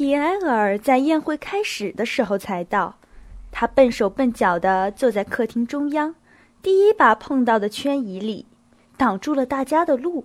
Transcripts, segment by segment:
皮埃尔在宴会开始的时候才到，他笨手笨脚地坐在客厅中央，第一把碰到的圈椅里，挡住了大家的路。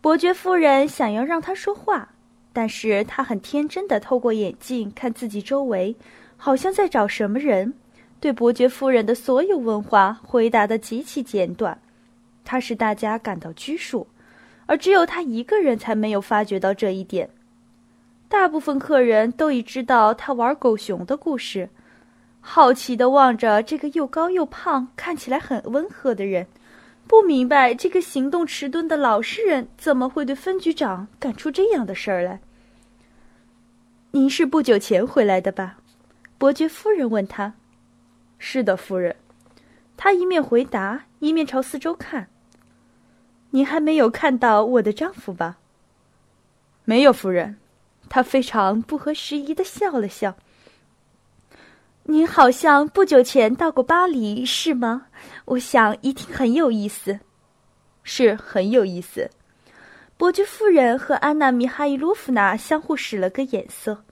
伯爵夫人想要让他说话，但是他很天真地透过眼镜看自己周围，好像在找什么人。对伯爵夫人的所有问话回答得极其简短，他使大家感到拘束，而只有他一个人才没有发觉到这一点。大部分客人都已知道他玩狗熊的故事，好奇地望着这个又高又胖、看起来很温和的人，不明白这个行动迟钝的老实人怎么会对分局长干出这样的事儿来。您是不久前回来的吧？伯爵夫人问他。是的，夫人。他一面回答，一面朝四周看。您还没有看到我的丈夫吧？没有，夫人。他非常不合时宜的笑了笑。您好像不久前到过巴黎，是吗？我想一定很有意思。是很有意思。伯爵夫人和安娜·米哈伊洛夫娜相互使了个眼色。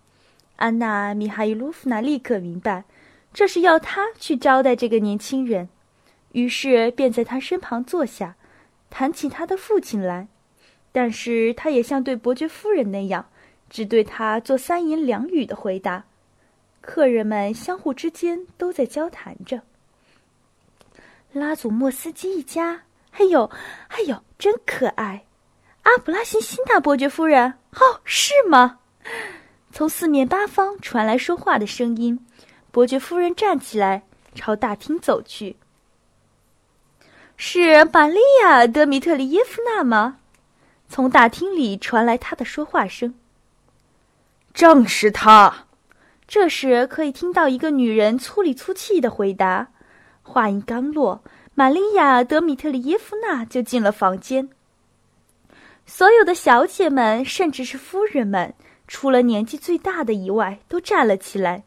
安娜·米哈伊洛夫娜立刻明白，这是要她去招待这个年轻人，于是便在他身旁坐下，谈起他的父亲来。但是他也像对伯爵夫人那样。只对他做三言两语的回答，客人们相互之间都在交谈着。拉祖莫斯基一家，哎呦，哎呦，真可爱！阿布拉辛辛娜伯爵夫人，哦，是吗？从四面八方传来说话的声音。伯爵夫人站起来，朝大厅走去。是玛利亚·德米特里耶夫娜吗？从大厅里传来她的说话声。正是他。这时可以听到一个女人粗里粗气的回答。话音刚落，玛利亚·德米特里耶夫娜就进了房间。所有的小姐们，甚至是夫人们，除了年纪最大的以外，都站了起来。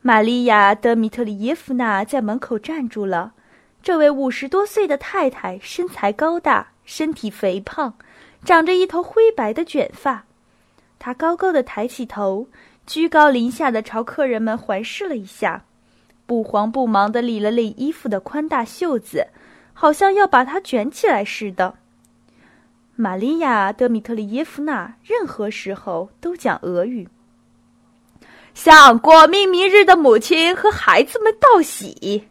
玛利亚·德米特里耶夫娜在门口站住了。这位五十多岁的太太身材高大，身体肥胖，长着一头灰白的卷发。他高高的抬起头，居高临下的朝客人们环视了一下，不慌不忙地理了理衣服的宽大袖子，好像要把它卷起来似的。玛利亚·德米特里耶夫娜任何时候都讲俄语，向国民明日的母亲和孩子们道喜。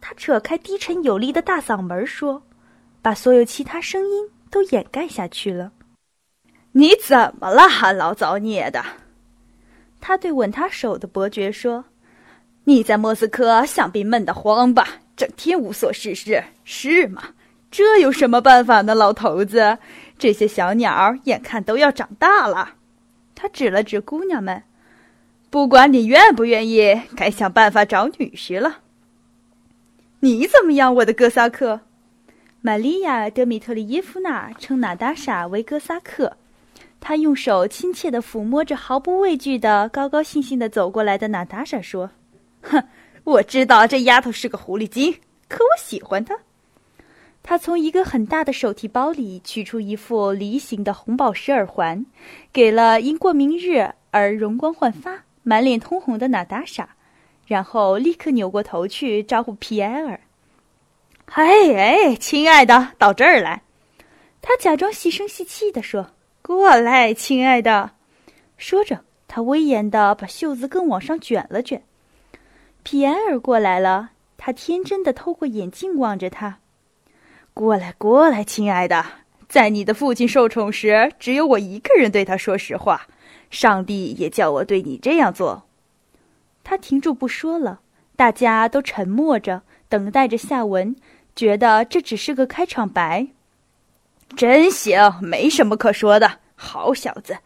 他扯开低沉有力的大嗓门说，把所有其他声音都掩盖下去了。你怎么了，老造孽的？他对吻他手的伯爵说：“你在莫斯科想必闷得慌吧？整天无所事事，是吗？这有什么办法呢，老头子？这些小鸟眼看都要长大了。”他指了指姑娘们：“不管你愿不愿意，该想办法找女婿了。你怎么样，我的哥萨克？”玛利亚·德米特里耶夫娜称娜达莎为哥萨克。他用手亲切地抚摸着毫不畏惧的、高高兴兴地走过来的娜塔莎，说：“哼，我知道这丫头是个狐狸精，可我喜欢她。”他从一个很大的手提包里取出一副梨形的红宝石耳环，给了因过明日而容光焕发、满脸通红的娜塔莎，然后立刻扭过头去招呼皮埃尔：“哎哎，亲爱的，到这儿来。”他假装细声细气地说。过来，亲爱的。说着，他威严的把袖子更往上卷了卷。皮埃尔过来了，他天真的透过眼镜望着他。过来，过来，亲爱的。在你的父亲受宠时，只有我一个人对他说实话。上帝也叫我对你这样做。他停住不说了，大家都沉默着，等待着下文，觉得这只是个开场白。真行，没什么可说的。好小子，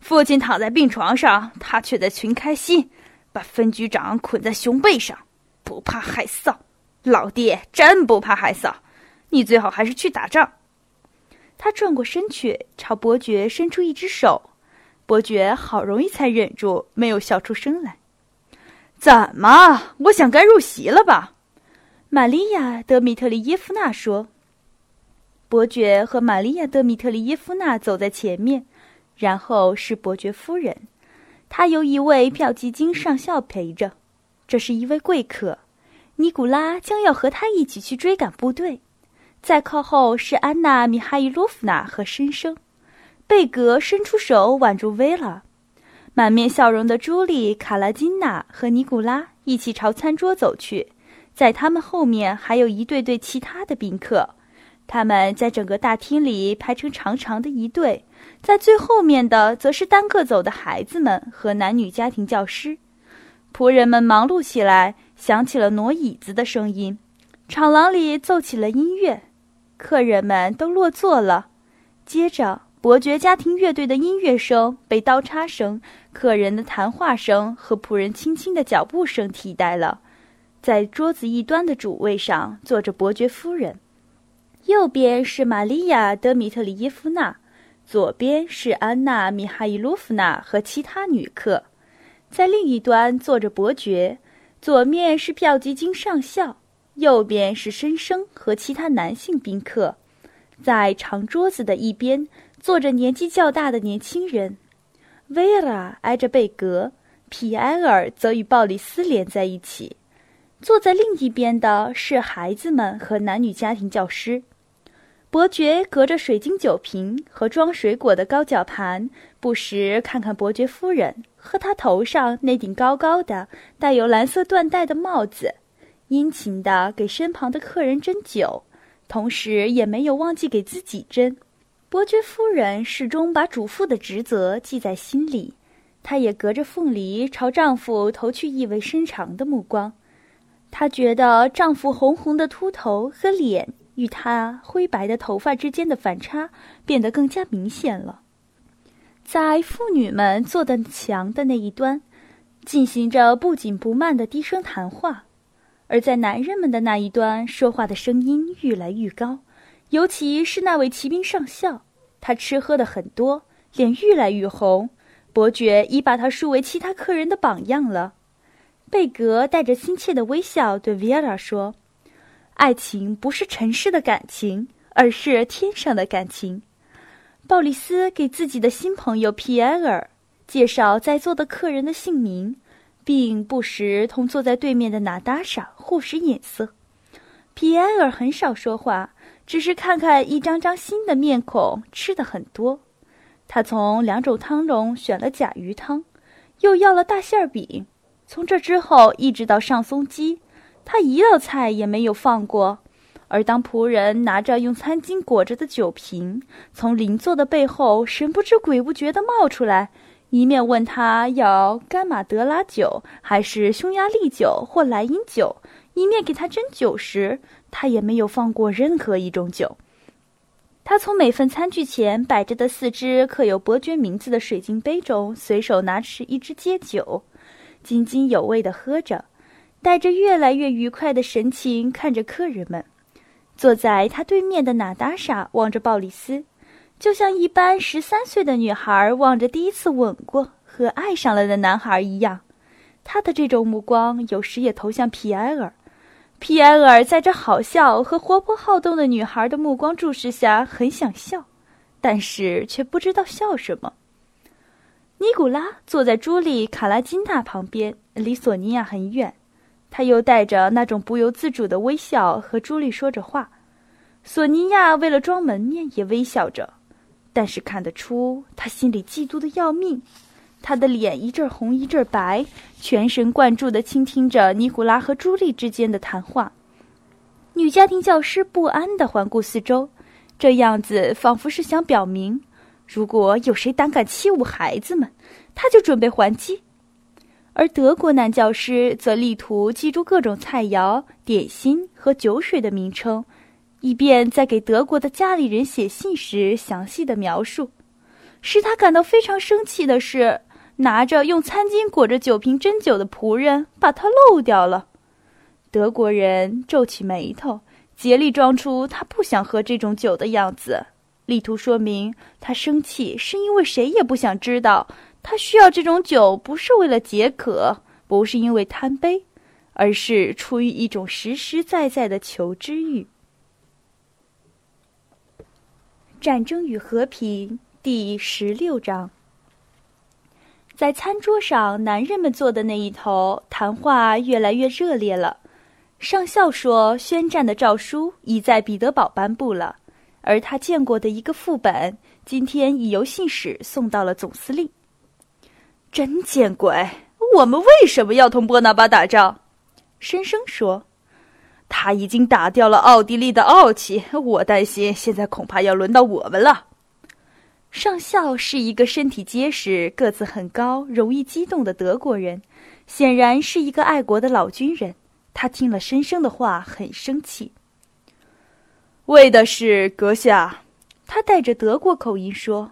父亲躺在病床上，他却在群开心，把分局长捆在熊背上，不怕害臊。老爹真不怕害臊，你最好还是去打仗。他转过身去，朝伯爵伸出一只手，伯爵好容易才忍住没有笑出声来。怎么？我想该入席了吧？玛利亚·德米特里耶夫娜说。伯爵和玛利亚·德米特里耶夫娜走在前面，然后是伯爵夫人。她由一位骠骑军上校陪着，这是一位贵客。尼古拉将要和他一起去追赶部队。再靠后是安娜·米哈伊洛夫娜和申生。贝格伸出手挽住薇拉。满面笑容的朱莉、卡拉金娜和尼古拉一起朝餐桌走去，在他们后面还有一对对其他的宾客。他们在整个大厅里排成长长的一队，在最后面的则是单个走的孩子们和男女家庭教师。仆人们忙碌起来，响起了挪椅子的声音，场廊里奏起了音乐，客人们都落座了。接着，伯爵家庭乐队的音乐声被刀叉声、客人的谈话声和仆人轻轻的脚步声替代了。在桌子一端的主位上坐着伯爵夫人。右边是玛利亚·德米特里耶夫娜，左边是安娜·米哈伊洛夫娜和其他女客，在另一端坐着伯爵，左面是票基金上校，右边是申生和其他男性宾客，在长桌子的一边坐着年纪较大的年轻人，维拉挨着贝格，皮埃尔则与鲍里斯连在一起，坐在另一边的是孩子们和男女家庭教师。伯爵隔着水晶酒瓶和装水果的高脚盘，不时看看伯爵夫人和她头上那顶高高的、带有蓝色缎带的帽子，殷勤地给身旁的客人斟酒，同时也没有忘记给自己斟。伯爵夫人始终把主妇的职责记在心里，她也隔着凤梨朝丈夫投去意味深长的目光。她觉得丈夫红红的秃头和脸。与她灰白的头发之间的反差变得更加明显了。在妇女们坐的墙的那一端，进行着不紧不慢的低声谈话；而在男人们的那一端，说话的声音愈来愈高。尤其是那位骑兵上校，他吃喝的很多，脸愈来愈红。伯爵已把他树为其他客人的榜样了。贝格带着亲切的微笑对维拉说。爱情不是尘世的感情，而是天上的感情。鲍里斯给自己的新朋友皮埃尔介绍在座的客人的姓名，并不时同坐在对面的娜达莎互使眼色。皮埃尔很少说话，只是看看一张张新的面孔，吃的很多。他从两种汤中选了甲鱼汤，又要了大馅饼。从这之后，一直到上松鸡。他一道菜也没有放过，而当仆人拿着用餐巾裹着的酒瓶从邻座的背后神不知鬼不觉地冒出来，一面问他要干马德拉酒还是匈牙利酒或莱茵酒，一面给他斟酒时，他也没有放过任何一种酒。他从每份餐具前摆着的四只刻有伯爵名字的水晶杯中随手拿起一支接酒，津津有味地喝着。带着越来越愉快的神情看着客人们，坐在他对面的娜达莎望着鲍里斯，就像一般十三岁的女孩望着第一次吻过和爱上了的男孩一样。他的这种目光有时也投向皮埃尔。皮埃尔在这好笑和活泼好动的女孩的目光注视下，很想笑，但是却不知道笑什么。尼古拉坐在朱莉·卡拉金娜旁边，离索尼娅很远。他又带着那种不由自主的微笑和朱莉说着话，索尼娅为了装门面也微笑着，但是看得出他心里嫉妒的要命。他的脸一阵红一阵白，全神贯注地倾听着尼古拉和朱莉之间的谈话。女家庭教师不安地环顾四周，这样子仿佛是想表明，如果有谁胆敢欺侮孩子们，他就准备还击。而德国男教师则力图记住各种菜肴、点心和酒水的名称，以便在给德国的家里人写信时详细的描述。使他感到非常生气的是，拿着用餐巾裹着酒瓶斟酒的仆人把它漏掉了。德国人皱起眉头，竭力装出他不想喝这种酒的样子，力图说明他生气是因为谁也不想知道。他需要这种酒，不是为了解渴，不是因为贪杯，而是出于一种实实在在的求知欲。《战争与和平》第十六章。在餐桌上，男人们坐的那一头，谈话越来越热烈了。上校说，宣战的诏书已在彼得堡颁布了，而他见过的一个副本，今天已由信使送到了总司令。真见鬼！我们为什么要同波拿巴打仗？申生说：“他已经打掉了奥地利的傲气，我担心现在恐怕要轮到我们了。”上校是一个身体结实、个子很高、容易激动的德国人，显然是一个爱国的老军人。他听了申生的话，很生气。为的是阁下，他带着德国口音说：“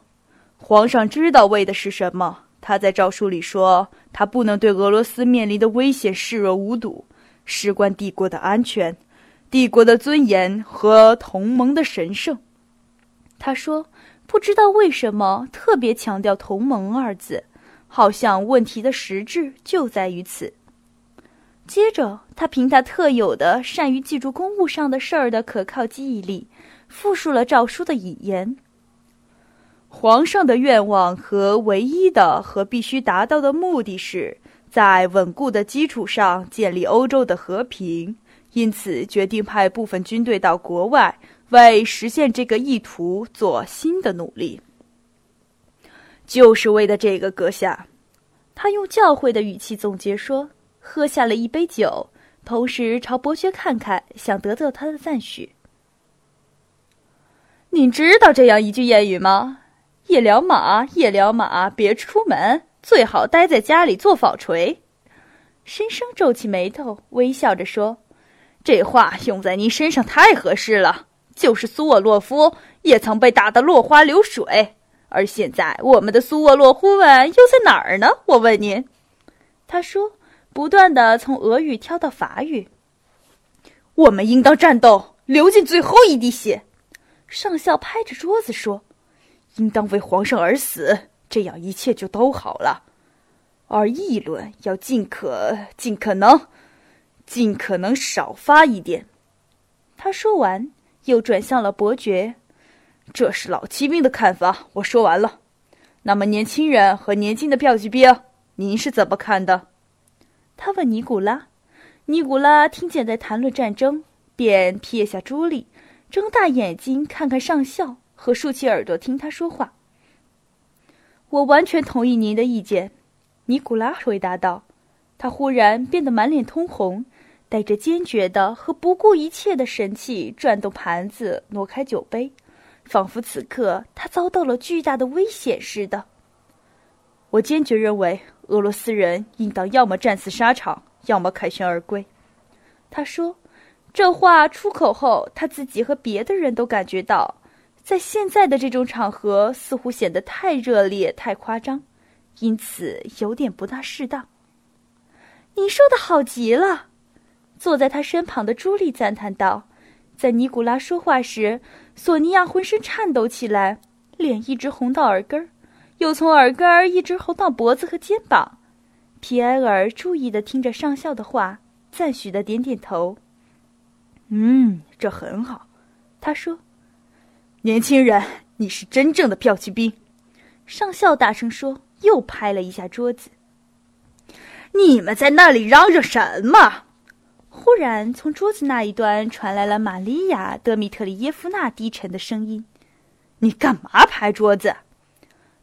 皇上知道为的是什么。他在诏书里说，他不能对俄罗斯面临的危险视若无睹，事关帝国的安全、帝国的尊严和同盟的神圣。”他说。不知道为什么特别强调“同盟”二字，好像问题的实质就在于此。接着，他凭他特有的善于记住公务上的事儿的可靠记忆力，复述了诏书的引言：“皇上的愿望和唯一的和必须达到的目的是在稳固的基础上建立欧洲的和平，因此决定派部分军队到国外。”为实现这个意图做新的努力，就是为了这个，阁下。他用教诲的语气总结说，喝下了一杯酒，同时朝伯爵看看，想得到他的赞许。您知道这样一句谚语吗？夜聊马，夜聊马，别出门，最好待在家里做纺锤。申生皱起眉头，微笑着说：“这话用在您身上太合适了。”就是苏沃洛夫也曾被打得落花流水，而现在我们的苏沃洛夫们又在哪儿呢？我问您。他说，不断的从俄语跳到法语。我们应当战斗，流尽最后一滴血。上校拍着桌子说：“应当为皇上而死，这样一切就都好了。而议论要尽可尽可能，尽可能少发一点。”他说完。又转向了伯爵，这是老骑兵的看法。我说完了。那么年轻人和年轻的票骑兵，您是怎么看的？他问尼古拉。尼古拉听见在谈论战争，便撇下朱莉，睁大眼睛看看上校，和竖起耳朵听他说话。我完全同意您的意见，尼古拉回答道。他忽然变得满脸通红。带着坚决的和不顾一切的神气，转动盘子，挪开酒杯，仿佛此刻他遭到了巨大的危险似的。我坚决认为，俄罗斯人应当要么战死沙场，要么凯旋而归。他说，这话出口后，他自己和别的人都感觉到，在现在的这种场合，似乎显得太热烈、太夸张，因此有点不大适当。你说的好极了。坐在他身旁的朱莉赞叹道：“在尼古拉说话时，索尼娅浑身颤抖起来，脸一直红到耳根儿，又从耳根儿一直红到脖子和肩膀。”皮埃尔注意的听着上校的话，赞许的点点头。“嗯，这很好。”他说。“年轻人，你是真正的骠骑兵。”上校大声说，又拍了一下桌子。“你们在那里嚷嚷什么？”忽然，从桌子那一端传来了玛利亚·德米特里耶夫娜低沉的声音：“你干嘛拍桌子？”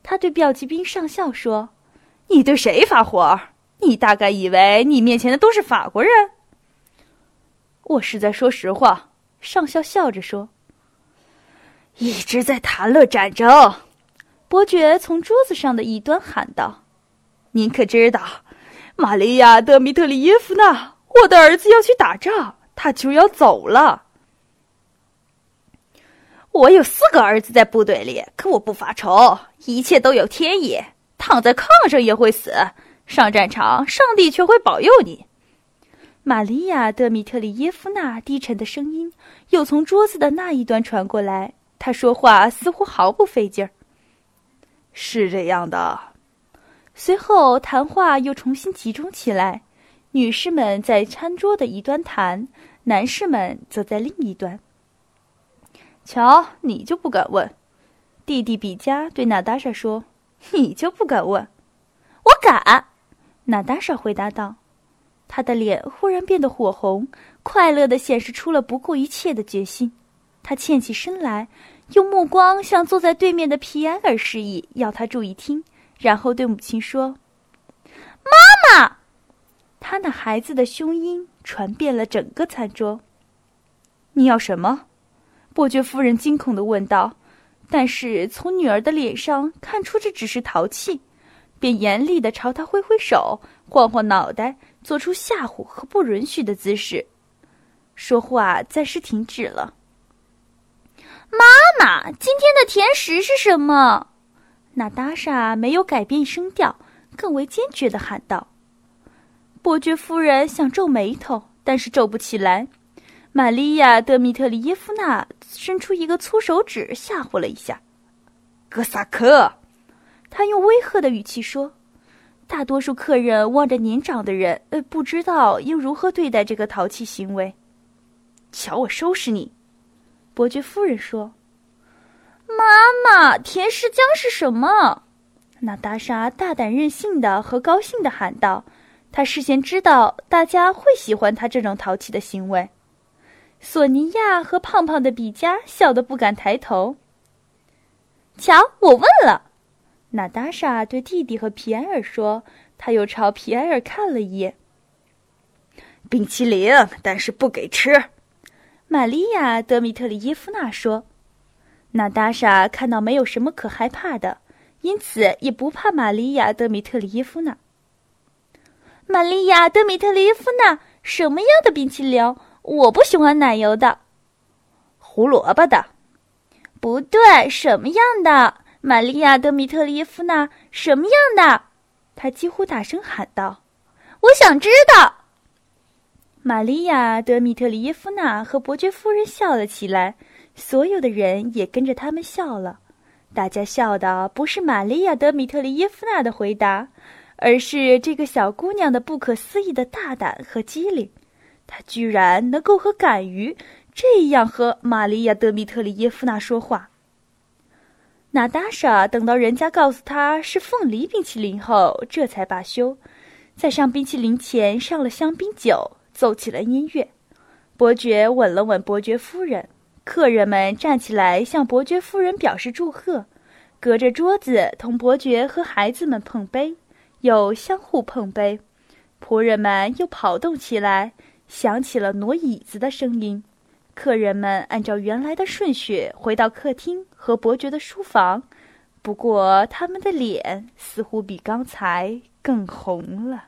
他对骠骑兵上校说：“你对谁发火？你大概以为你面前的都是法国人？”我是在说实话。”上校笑着说。“一直在谈论战争。”伯爵从桌子上的一端喊道：“您可知道，玛利亚·德米特里耶夫娜？”我的儿子要去打仗，他就要走了。我有四个儿子在部队里，可我不发愁，一切都有天意。躺在炕上也会死，上战场，上帝却会保佑你。玛利亚·德米特里耶夫娜低沉的声音又从桌子的那一端传过来，她说话似乎毫不费劲儿。是这样的。随后，谈话又重新集中起来。女士们在餐桌的一端谈，男士们则在另一端。瞧，你就不敢问？弟弟比加对娜达莎说：“你就不敢问？我敢。”娜达莎回答道。他的脸忽然变得火红，快乐的显示出了不顾一切的决心。他欠起身来，用目光向坐在对面的皮埃尔示意，要他注意听，然后对母亲说：“妈妈！”他那孩子的胸音传遍了整个餐桌。“你要什么？”伯爵夫人惊恐地问道。但是从女儿的脸上看出这只是淘气，便严厉地朝她挥挥手，晃晃脑袋。做出吓唬和不允许的姿势，说话暂时停止了。妈妈，今天的甜食是什么？娜达莎没有改变声调，更为坚决的喊道。伯爵夫人想皱眉头，但是皱不起来。玛利亚·德米特里耶夫娜伸出一个粗手指，吓唬了一下。哥萨克，他用威吓的语气说。大多数客人望着年长的人，呃，不知道应如何对待这个淘气行为。瞧我收拾你！伯爵夫人说。妈妈，甜食将是什么？娜达莎大胆任性的和高兴的喊道。她事先知道大家会喜欢她这种淘气的行为。索尼娅和胖胖的比加笑得不敢抬头。瞧，我问了。娜达莎对弟弟和皮埃尔说，他又朝皮埃尔看了一眼。冰淇淋，但是不给吃。玛利亚·德米特里耶夫娜说。娜达莎看到没有什么可害怕的，因此也不怕玛利亚·德米特里耶夫娜。玛利亚·德米特里耶夫娜，什么样的冰淇淋？我不喜欢奶油的。胡萝卜的。不对，什么样的？玛利亚·德米特里耶夫娜，什么样的？他几乎大声喊道：“我想知道。”玛利亚·德米特里耶夫娜和伯爵夫人笑了起来，所有的人也跟着他们笑了。大家笑的不是玛利亚·德米特里耶夫娜的回答，而是这个小姑娘的不可思议的大胆和机灵。他居然能够和敢于这样和玛利亚·德米特里耶夫娜说话。娜达莎等到人家告诉她是凤梨冰淇淋后，这才罢休。在上冰淇淋前上了香槟酒，奏起了音乐。伯爵吻了吻伯爵夫人，客人们站起来向伯爵夫人表示祝贺，隔着桌子同伯爵和孩子们碰杯，又相互碰杯。仆人们又跑动起来，响起了挪椅子的声音。客人们按照原来的顺序回到客厅和伯爵的书房。不过他们的脸似乎比刚才更红了。